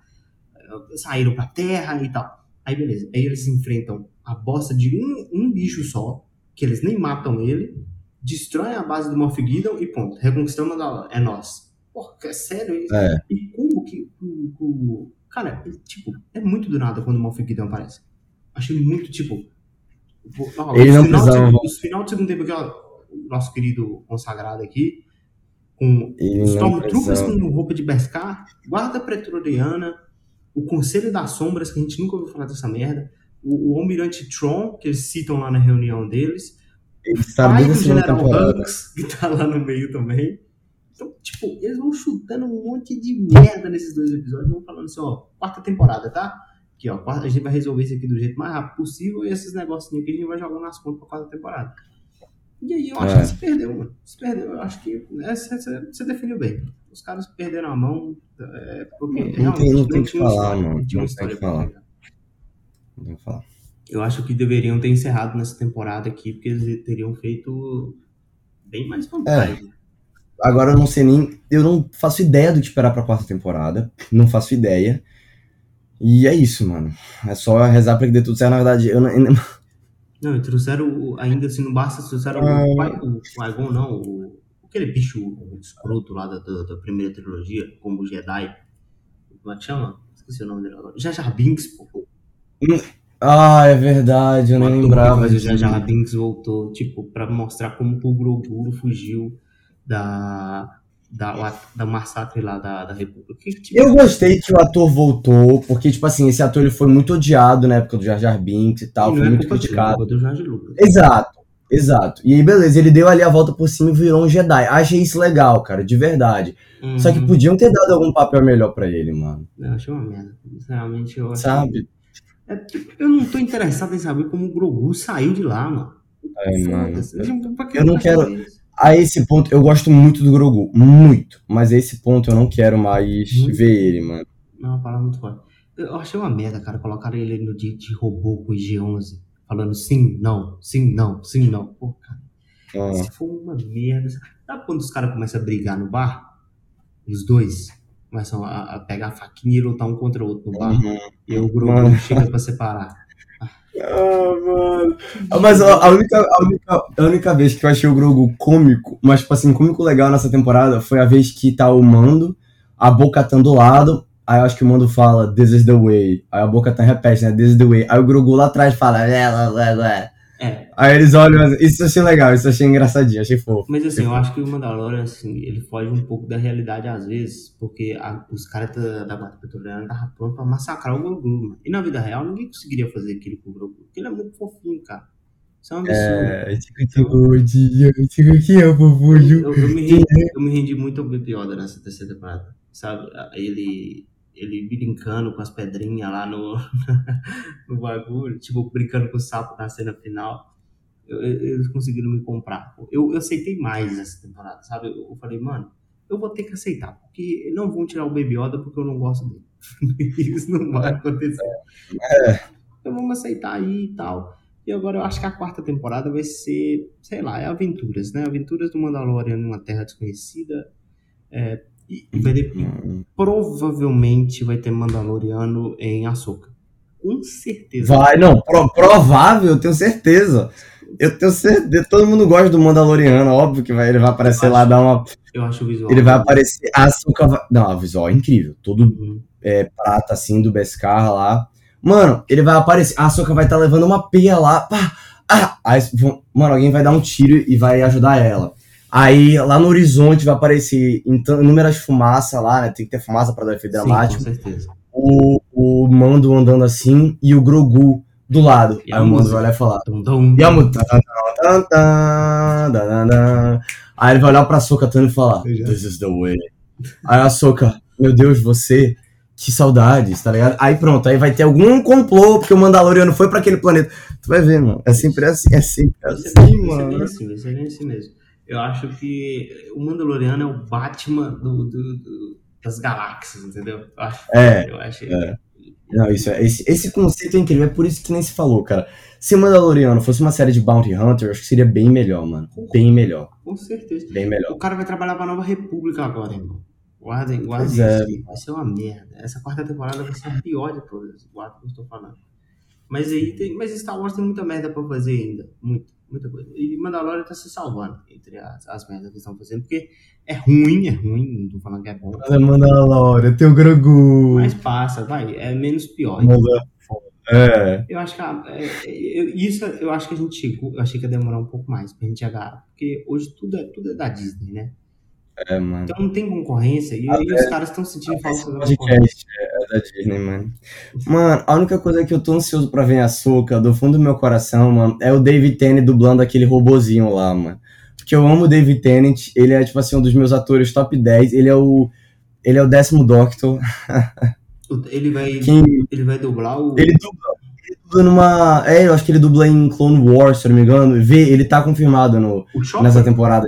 saíram pra terra e tal. Aí beleza, aí eles enfrentam a bosta de um, um bicho só, que eles nem matam ele, destroem a base do Moff Gideon e ponto, reconquistamos a, é nós. Porra, é sério isso? É. E como que o. o- cara, ele, tipo, é muito do nada quando o Moff Gideon aparece. Achei muito, tipo. ó, Ele não final precisava- de- Os final do segundo tempo aqui, ó, o nosso querido consagrado aqui, com Stormtroopers com roupa de Beskar, guarda pretoriana, o Conselho das Sombras, que a gente nunca ouviu falar dessa merda, o, o Almirante Tron, que eles citam lá na reunião deles, Ele desde a do General. Hux, que tá lá no meio também. Então, tipo, eles vão chutando um monte de merda nesses dois episódios, vão falando assim, ó, quarta temporada, tá? Aqui, ó, a gente vai resolver isso aqui do jeito mais rápido possível e esses negocinhos aqui a gente vai jogando nas contas pra quarta temporada. E aí eu acho É. que se perdeu, mano. Se perdeu, eu acho que né, você, definiu bem. Os caras perderam a mão, é, porque Não tem- não tem que falar, mano. não tem que falar. Não vou falar. Eu acho que deveriam ter encerrado nessa temporada aqui, porque eles teriam feito bem mais vantagem. Agora eu não sei nem. Eu não faço ideia do que esperar pra quarta temporada. Não faço ideia. E é isso, mano. É só rezar pra que dê tudo certo. Na verdade, eu não. Não, trouxeram, ainda assim, não basta, trouxeram Ah. o, Qui- o Qui-Gon, não, o, aquele bicho escroto lá da, da, da primeira trilogia, como o Jedi. Como é que chama? Esqueci o nome dele agora. Jar Jar Binks, pô. Ah, é verdade, eu nem Matou, lembrava Mas o disso. Jar Jar Binks voltou, tipo, pra mostrar como o Grogu fugiu da, da, da massacre lá da, da República. Tipo, Eu gostei que o ator voltou, porque, tipo assim, esse ator ele foi muito odiado na época do Jar Jar Binks e tal, não foi muito criticado. do Lucas. Exato, exato. E aí, beleza, ele deu ali a volta por cima e virou um Jedi. Achei isso legal, cara, de verdade. Só que Uhum. podiam ter dado algum papel melhor pra ele, mano. Eu achei uma merda. Sinceramente, eu achei... Sabe? É, tipo, eu não tô interessado em saber como o Grogu saiu de lá, mano. É, mano. Eu não quero- isso? A esse ponto, eu gosto muito do Grogu, muito. Mas a esse ponto eu não quero mais Muito. ver ele, mano. Não, é palavra muito forte. Eu achei uma merda, cara. Colocaram ele no dia de robô com o G11. Falando sim, não, sim, não, sim, não. Pô, cara, Ah, se for uma merda. Sabe quando os caras começam a brigar no bar? Os dois começam a, a pegar a faquinha e lutar um contra o outro no bar. uhum. E o Grogu Mano. chega pra separar. Ah, mano. Ah, Mas a, única, a, única, a única vez que eu achei o Grogu cômico, mas, tipo assim, cômico legal nessa temporada foi a vez que tá o Mando, a Boca tá do lado, aí eu acho que o Mando fala, this is the way. Aí a Boca tá repete, né, this is the way. Aí o Grogu lá atrás fala, "É, blá, blá, blá." É, Aí eles olham, isso eu achei legal, isso eu achei engraçadinho, achei fofo. Mas assim, eu acho que o Mandalorian, assim, ele foge um pouco da realidade às vezes, porque a- os caras da, da Guarda Petroleira estavam prontos pra massacrar o Grogu, mano. E na vida real, ninguém conseguiria fazer aquilo com o Grogu, porque ele é muito fofinho, cara. Isso é um absurdo. É, tipo, tipo, que é o fofulho. Eu, eu me rendi, eu me rendi muito ao Baby Yoda nessa terceira temporada, sabe? Ele, ele brincando com as pedrinhas lá no, no bagulho, tipo, brincando com o sapo na cena final. Eu- eu- eles conseguiram me comprar. Eu, eu aceitei mais essa temporada, sabe? Eu, eu falei, mano, eu vou ter que aceitar, porque não vão tirar o Baby Yoda porque eu não gosto dele. Isso não vai acontecer. Então vamos aceitar aí e tal. E agora eu acho que a quarta temporada vai ser, sei lá, é aventuras, né? Aventuras do Mandalorian numa terra desconhecida. É, e vai ter, e provavelmente vai ter Mandaloriano em Ahsoka. Com certeza. Vai, não, pro- provável, eu tenho certeza. Eu tenho certeza, todo mundo gosta do Mandaloriano, óbvio que vai, ele vai aparecer Eu lá, acho. dar uma. Eu acho o visual. Ele vai aparecer. Açúcar vai. Não, o visual é incrível. Todo Uhum. é, prata assim do Beskar lá. Mano, ele vai aparecer. A Açúcar vai estar levando uma peia lá. Pá, ah, aí, mano, alguém vai dar um tiro e vai ajudar ela. Aí lá no horizonte vai aparecer inúmeras fumaças lá, né? Tem que ter fumaça pra dar efeito Sim, dramático. com certeza. O, o Mando andando assim e o Grogu do lado. E aí o Mando vai olhar e falar. Dum, dum. E a música. Aí ele vai olhar pra Soca Tano e falar: This is the way. Aí a Soca, meu Deus, você, que saudades, tá ligado? Aí pronto, aí vai ter algum complô, porque o Mandaloriano foi pra aquele planeta. Tu vai ver, mano. É sempre assim, é sempre assim, bem mano. assim, vai ser bem assim mesmo. Eu acho que o Mandaloriano é o Batman do, do- do- das galáxias, entendeu? Eu acho. É, Eu acho. é. Não, isso é, esse, esse conceito é incrível, é por isso que nem se falou, cara. Se o Mandaloriano fosse uma série de Bounty Hunter, eu acho que seria bem melhor, mano. Bem melhor, Com certeza. bem melhor. O cara vai trabalhar pra Nova República agora, irmão. Guardem, guardem é. isso. aí. Vai ser uma merda. Essa quarta temporada vai ser a pior de todas. Guarda o que eu estou falando. Mas aí tem. Mas Star Wars tem muita merda pra fazer ainda. Muita, muita coisa. E Mandalorian tá se salvando entre as, as merdas que estão fazendo. Porque é ruim, é ruim. Não tô falando que é bom. Olha, Mandalorian, tem o Grogu. Mas passa, vai. É menos pior. Manda- É. Eu acho que a- é, é, eu- isso eu acho que a gente chegou. Eu achei que ia demorar um pouco mais pra gente chegar. Porque hoje tudo é, tudo é da Disney, né? É, mano. Então não tem concorrência. E aí os caras estão sentindo falta da podcast é da Disney, mano. Mano, a única coisa que eu tô ansioso pra ver em Açúcar, do fundo do meu coração, mano, é o David Tennant dublando aquele robozinho lá, mano. Porque eu amo o David Tennant, ele é, tipo assim, um dos meus atores top 10, ele é o... Ele é o décimo Doctor. Ele vai, Quem, ele vai dublar o. ele dubla, ele dubla numa... É, eu acho que ele dubla em Clone Wars, se eu não me engano. Vê, ele tá confirmado no, nessa temporada.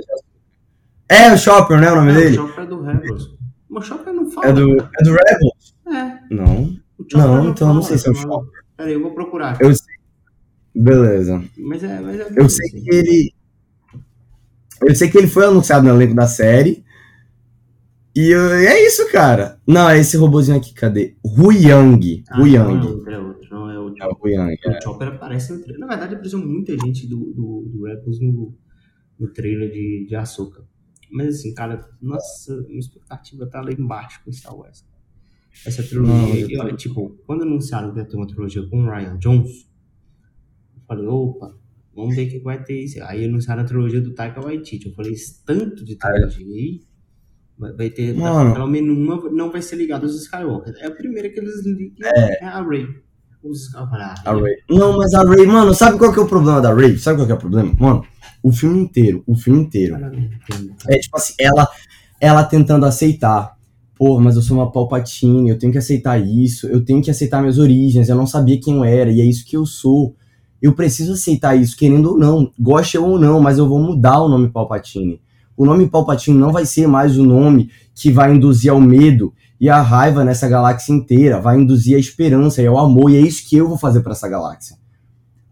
É, o Chopper, né, o nome É, dele? O Chopper é do Rebels. Mas o Chopper não fala. É do, é do Rebels? É. Não. O Chopper Não, então eu não sei se é o fala. Peraí, eu vou procurar. Eu sei. Beleza. Mas é. Mas é Eu sei assim. que ele. Eu sei que ele foi anunciado no elenco da série. E eu- é isso, cara. Não, é esse robozinho aqui, cadê? Huyang. Ah, Huyang. Não é outro, é outro. Não é o É o Huyang. é. O Chopper aparece no trailer. Na verdade, apareceu muita gente do, do, do Rebels no, no trailer de, de Ahsoka. Mas assim, cara, nossa, minha expectativa tá lá embaixo com Star Wars. Essa Não, trilogia, eu eu, tipo, quando anunciaram que ia ter uma trilogia com o Ryan Johnson, eu falei, opa, vamos ver o que vai ter isso. Aí anunciaram a trilogia do Taika Waititi. Eu falei, esse tanto de trilogia aí, vai, vai ter, Mano. pelo menos uma não vai ser ligada aos Skywalker. É a primeira que eles ligam, é, a Rey. Os. Ah, A Ray. Não, mas a Ray, mano, sabe qual que é o problema da Ray? Sabe qual que é o problema? Mano, o filme inteiro, o filme inteiro. É tipo assim, ela, ela tentando aceitar. Pô, mas eu sou uma Palpatine, eu tenho que aceitar isso, eu tenho que aceitar minhas origens, eu não sabia quem eu era, e é isso que eu sou. Eu preciso aceitar isso, querendo ou não, goste ou não, mas eu vou mudar o nome Palpatine. O nome Palpatine não vai ser mais o nome que vai induzir ao medo e a raiva nessa galáxia inteira, vai induzir a esperança e ao amor, e é isso que eu vou fazer pra essa galáxia.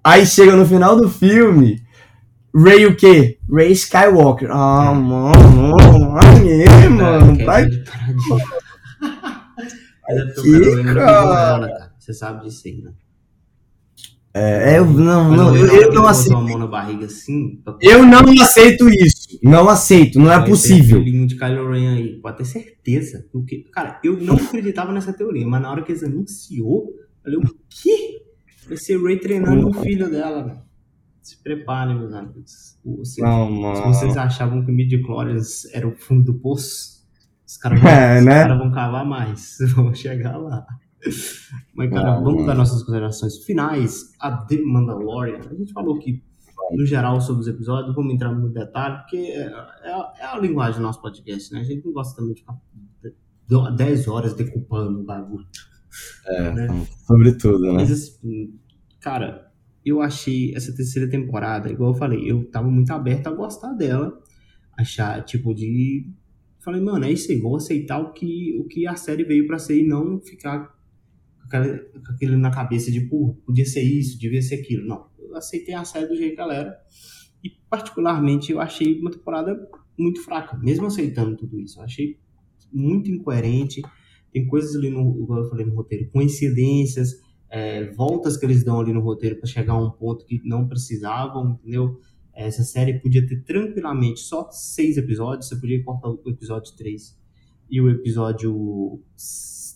Aí chega no final do filme, Ray o quê? Ray Skywalker. Ah, mano, aí, mano, é porque Que o Kylo Ren não pegou cara? Você sabe disso aí, né? É, eu, não, não, eu, eu não aceito. a mão na barriga assim. Eu não aceito isso. Não aceito, não é possível. filhinho de Kylo Ren aí. Pode ter certeza. Porque, cara, eu não acreditava nessa teoria, mas na hora que eles anunciou, eu falei, o quê? Vai ser Ray treinando o filho dela, velho. Se preparem, meus amigos. Se, Não, se vocês achavam que o Midi-Chlorians era o fundo do poço, os caras vão, É, né? caras vão cavar mais. Vão chegar lá. Mas, cara, Não, vamos mano. dar nossas considerações finais. A The Mandalorian. A gente falou que, no geral, sobre os episódios, vamos entrar no detalhe, porque é, é a- é a linguagem do nosso podcast, né? A gente não gosta também de ficar 10 horas decupando o bagulho. É, né? sobretudo, né? Mas assim, cara, eu achei essa terceira temporada, igual eu falei, eu tava muito aberto a gostar dela. Achar, tipo, de. Falei, mano, é isso aí, vou aceitar o que, o que a série veio pra ser e não ficar com aquele na cabeça de, pô, podia ser isso, devia ser aquilo. Não, eu aceitei a série do jeito que ela era. E, particularmente, eu achei uma temporada muito fraca, mesmo aceitando tudo isso. Eu achei muito incoerente. Tem coisas ali no, igual eu falei no roteiro, coincidências, é, voltas que eles dão ali no roteiro para chegar a um ponto que não precisavam, entendeu? Essa série podia ter tranquilamente só seis episódios, você podia cortar o episódio 3 e o episódio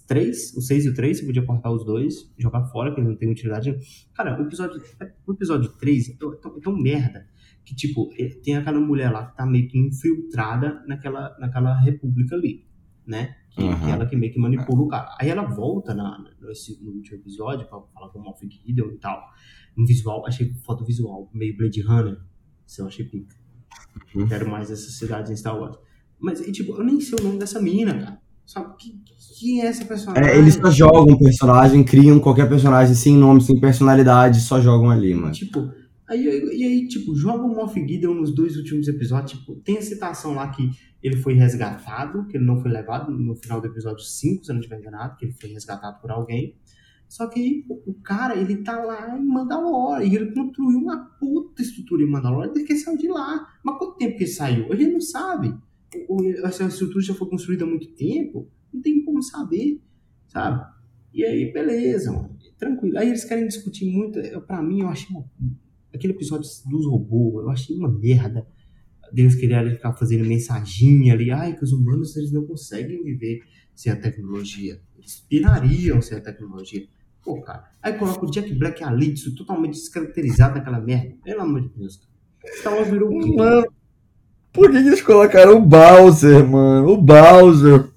3, o 6 e o 3, você podia cortar os dois, jogar fora, que eles não têm utilidade. Cara, o episódio, o episódio 3 é tão, é tão- é tão merda que, tipo, eh, tem aquela mulher lá que tá meio que infiltrada naquela, naquela república ali, né? Que, Uhum. que ela que meio que manipula o cara. Aí ela volta na, nesse, no último episódio pra falar com o Moff Gideon e tal. Um visual, achei foto visual, meio Blade Runner. Isso eu achei pica. Uhum. Quero mais essa cidade em Star Wars. Mas, e, tipo, eu nem sei o nome dessa mina, cara. Sabe? Que- Quem é essa personagem? É, eles só jogam personagem, criam qualquer personagem sem nome, sem personalidade, só jogam ali, mano. Tipo, aí, e aí, tipo, joga o Moff Gideon nos dois últimos episódios. Tipo, tem a citação lá que ele foi resgatado, que ele não foi levado no final do episódio 5, se eu não estiver enganado, que ele foi resgatado por alguém. Só que o cara, ele tá lá em Mandalore, e ele construiu uma puta estrutura em Mandalore desde que ele saiu de lá. Mas quanto tempo que ele saiu? Ele não sabe. Essa estrutura já foi construída há muito tempo, não tem como saber, sabe? E aí, beleza, mano. Tranquilo. Aí eles querem discutir muito. Pra mim, eu achei uma- aquele episódio dos robôs, eu achei uma merda. Deus queria ficar fazendo mensaginha ali. Ai, que os humanos eles não conseguem viver sem a tecnologia. Eles pirariam sem a tecnologia. Pô, cara. Aí coloca o Jack Black ali, isso totalmente descaracterizado naquela merda. Pelo amor de Deus, cara. Star Wars virou o quê? Mano, por que, que eles colocaram o Bowser, mano? O Bowser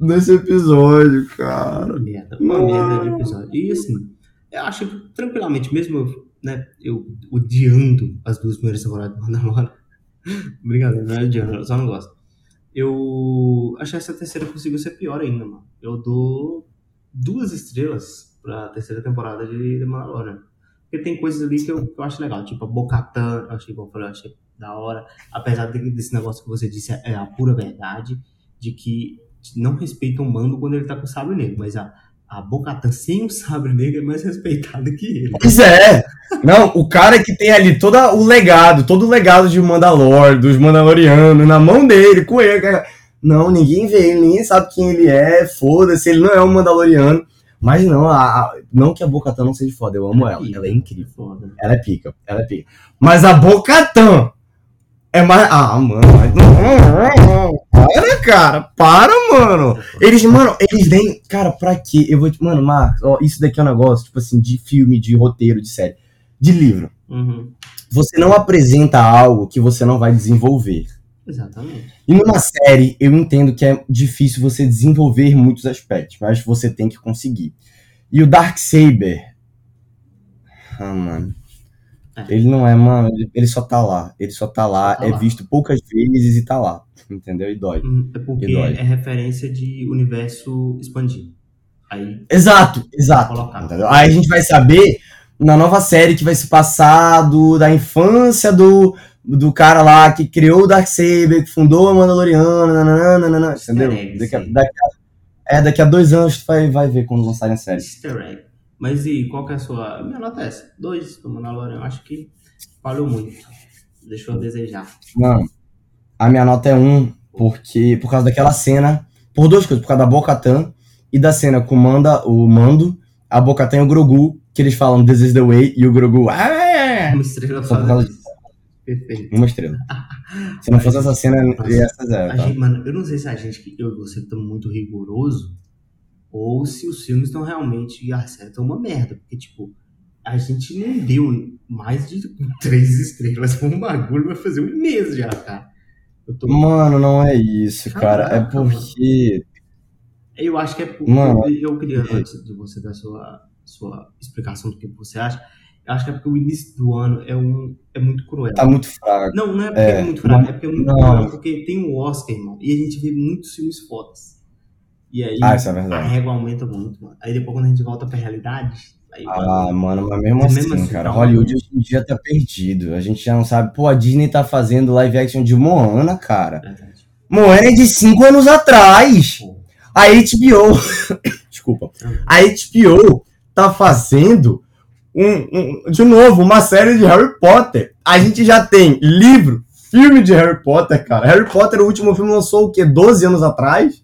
nesse episódio, cara. Uma merda, uma merda de episódio. E assim, eu acho que tranquilamente, mesmo eu, né, eu odiando as duas primeiras temporadas do Mandalorian, brincadeira, não é eu só não gosto. Eu achei essa terceira possível ser pior ainda, mano. Eu dou duas estrelas pra terceira temporada de The Mandalorian. Porque tem coisas ali que eu, que eu acho legal, tipo a Bocatan, eu achei, como eu achei da hora. Apesar de- desse negócio que você disse, é a pura verdade, de que não respeitam o mando quando ele tá com o sabre negro, mas a, a Bocatan sem o sabre negro é mais respeitada que ele. Pois é. Não, o cara que tem ali todo o legado, todo o legado de Mandalor, dos Mandalorianos, na mão dele, com ele. cara. Não, ninguém vê ele, ninguém sabe quem ele é, foda-se, ele não é um Mandaloriano. Mas não, a, a- não que a Bocatan não seja foda, eu amo ela, ela é incrível. Foda. Ela é pica, ela é pica. Mas a Bocatan é mais. Ah, mano. Para, cara. Para, mano. Eles, mano, eles vêm. Cara, pra quê? Eu vou te. Mano, Marcos, ó, isso daqui é um negócio, tipo assim, de filme, de roteiro, de série, de livro. Uhum. Você não apresenta algo que você não vai desenvolver. Exatamente. E numa série, eu entendo que é difícil você desenvolver muitos aspectos, mas você tem que conseguir. E o Darksaber. Ah, mano. É. Ele não é, mano. ele- só tá lá. Ele só tá lá, Só tá é lá. visto poucas vezes e tá lá. Entendeu? E dói. Hum, É porque E dói. é referência de universo expandido. Aí, Exato, exato. Entendeu? Aí a gente vai saber na nova série que vai se passar do, da infância do, do cara lá que criou o Darksaber, que fundou a Mandaloriana, nananana, entendeu? Daqui a, daqui a- é, daqui a dois anos tu vai, vai ver quando lançarem a série. easter egg. Mas e qual que é a sua... Minha nota é essa. Dois do Mandalorian. Eu acho que falhou muito. Deixou a desejar. Mano, a minha nota é um, porque, por causa daquela cena, por duas coisas, por causa da Bo-Katan e da cena com o, Manda, o Mando, a Bo-Katan e o Grogu, que eles falam This is the way, e o Grogu, ah, é, Uma estrela Só por causa fazendo isso. Perfeito. uma estrela. Se não fosse essa cena, ia ser zero, A tá? gente, mano, eu não sei se a gente, que eu e você, estamos muito rigoroso ou se os filmes estão realmente acertam uma merda. Porque, tipo, a gente não deu mais de três estrelas um bagulho, vai fazer um mês já, cara. Eu, tô, Mano, não é isso, cara. É Caraca, porque. eu acho que é. por- Mano, eu queria, antes de você dar sua, sua explicação do que você acha, eu acho que é porque o início do ano é, um, é muito cruel. Tá muito fraco. Não, não é porque é, É, muito fraco, não- é porque é muito não. cruel, porque tem o Oscar, irmão, e a gente vê muitos filmes fodas. E aí Ah, é a régua aumenta muito, mano. Aí depois quando a gente volta pra realidade, aí Ah, mano, mas mesmo Mas assim, mesmo assim, cara, tá Hollywood hoje em dia tá perdido. A gente já não sabe. Pô, a Disney tá fazendo live action de Moana, cara. verdade. Moana é de 5 anos atrás. Pô, A HBO. Desculpa. A HBO tá fazendo um, um- de novo uma série de Harry Potter. A gente já tem livro, filme de Harry Potter, cara. Harry Potter, o último filme lançou o quê? 12 anos atrás?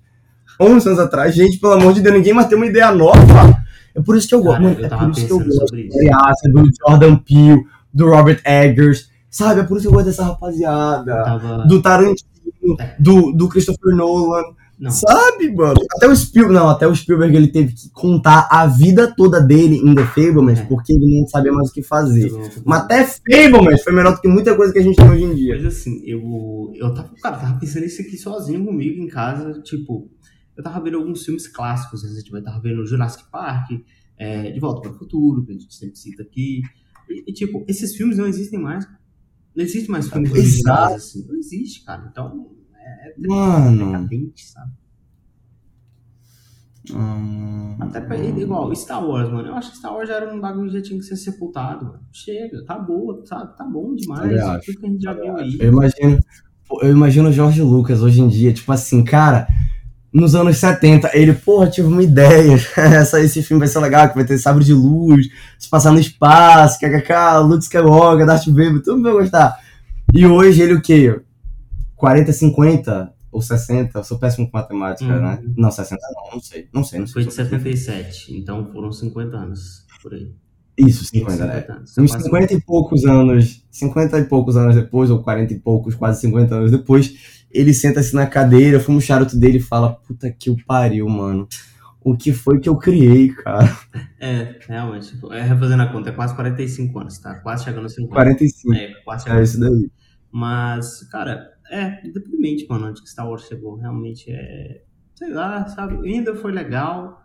11 anos atrás? Gente, pelo amor de Deus, ninguém mais tem uma ideia nova. É por isso que eu gosto. Cara, eu é por isso que eu gosto. isso. Do Jordan Peele, do Robert Eggers. Sabe? É por isso que eu gosto dessa rapaziada. tava. Do Tarantino, do, do Christopher Nolan. Não, Sabe, mano? Até o Spielberg, não, até o Spielberg ele teve que contar a vida toda dele em The Fablemans, É. porque ele não sabia mais o que fazer. não- Mas até Fablemans foi melhor do que muita coisa que a gente tem hoje em dia. Mas assim, eu, eu tava, cara, tava pensando isso aqui sozinho comigo em casa, tipo, eu tava vendo alguns filmes clássicos recentemente, eu tava vendo Jurassic Park, é, De Volta para o Futuro, que a gente sempre cita aqui, e, e, tipo, esses filmes não existem mais, não existe mais filmes Exato. originais assim, não existe, cara, então é Mano. decadente, sabe? Hum, Até pra ele, igual Star Wars, mano. Eu acho que Star Wars já era um bagulho que já tinha que ser sepultado, mano. Chega, tá boa, sabe? Tá bom demais. Também acho. Tudo que a gente já viu aí. Eu imagino, eu imagino o George Lucas hoje em dia, tipo assim, cara, nos anos 70, ele, porra, tive uma ideia. Essa, esse filme vai ser legal, que vai ter sabre de luz, se passar no espaço, kkk, Luke Skywalker, Darth Vader, todo mundo vai gostar. E hoje ele o quê? 40, 50 ou 60? Eu sou péssimo com matemática, Uhum. né? Não, 60 não, não sei. Não sei, não Foi sei. de 77, então foram 50 anos por aí. Isso, 50, né? anos. São Uns quase 50 e poucos anos, 50 e poucos anos depois, ou 40 e poucos, quase 50 anos depois, ele senta-se na cadeira, fuma o charuto dele e fala: Puta que o pariu, mano. O que foi que eu criei, cara? É, realmente. tipo, É, refazendo a conta, é quase 45 anos, tá? Quase chegando a 50. 45. É, quase chegando É isso daí. Mas, cara, é deprimente, mano, onde que Star Wars chegou. Realmente é. Sei lá, sabe? Ainda foi legal.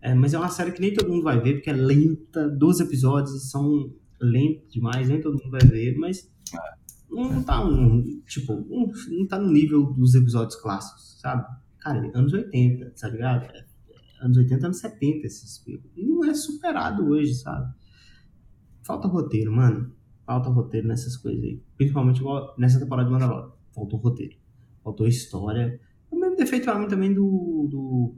é, mas é uma série que nem todo mundo vai ver, porque é lenta. 12 episódios são lentos demais, nem todo mundo vai ver, mas. Não tá um. Tipo, um- não tá no nível dos episódios clássicos, sabe? Cara, anos 80, tá ligado? É, é, anos 80, anos 70 esses filmes. E não é superado hoje, sabe? Falta roteiro, mano falta roteiro nessas coisas aí. Principalmente igual nessa temporada de Mandalorian. Faltou roteiro. Faltou história. O mesmo defeito pra mim também do, do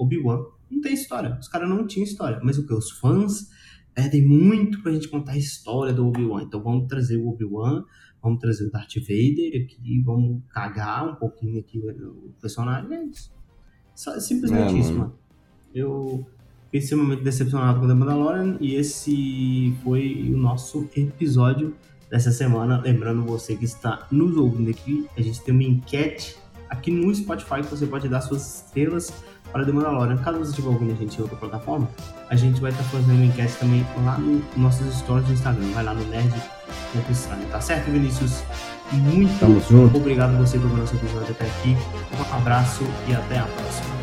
Obi-Wan. Não tem história. Os caras não tinham história. Mas o que? Os fãs pedem muito pra gente contar a história do Obi-Wan. Então vamos trazer o Obi-Wan vamos trazer o Darth Vader aqui, vamos cagar um pouquinho aqui o personagem. É isso. Só, simplesmente é, isso, mano. Eu fiquei extremamente decepcionado com The Mandalorian e esse foi o nosso episódio dessa semana. Lembrando você que está nos ouvindo aqui, a gente tem uma enquete aqui no Spotify que você pode dar suas estrelas para The Mandalorian. Caso você estiver ouvindo a gente em outra plataforma, a gente vai estar fazendo enquete também lá no nossos stories do Instagram. Vai lá no Nerd Tá certo, Vinícius? Muito obrigado a você por ver nosso episódio até aqui. Um abraço e até a próxima.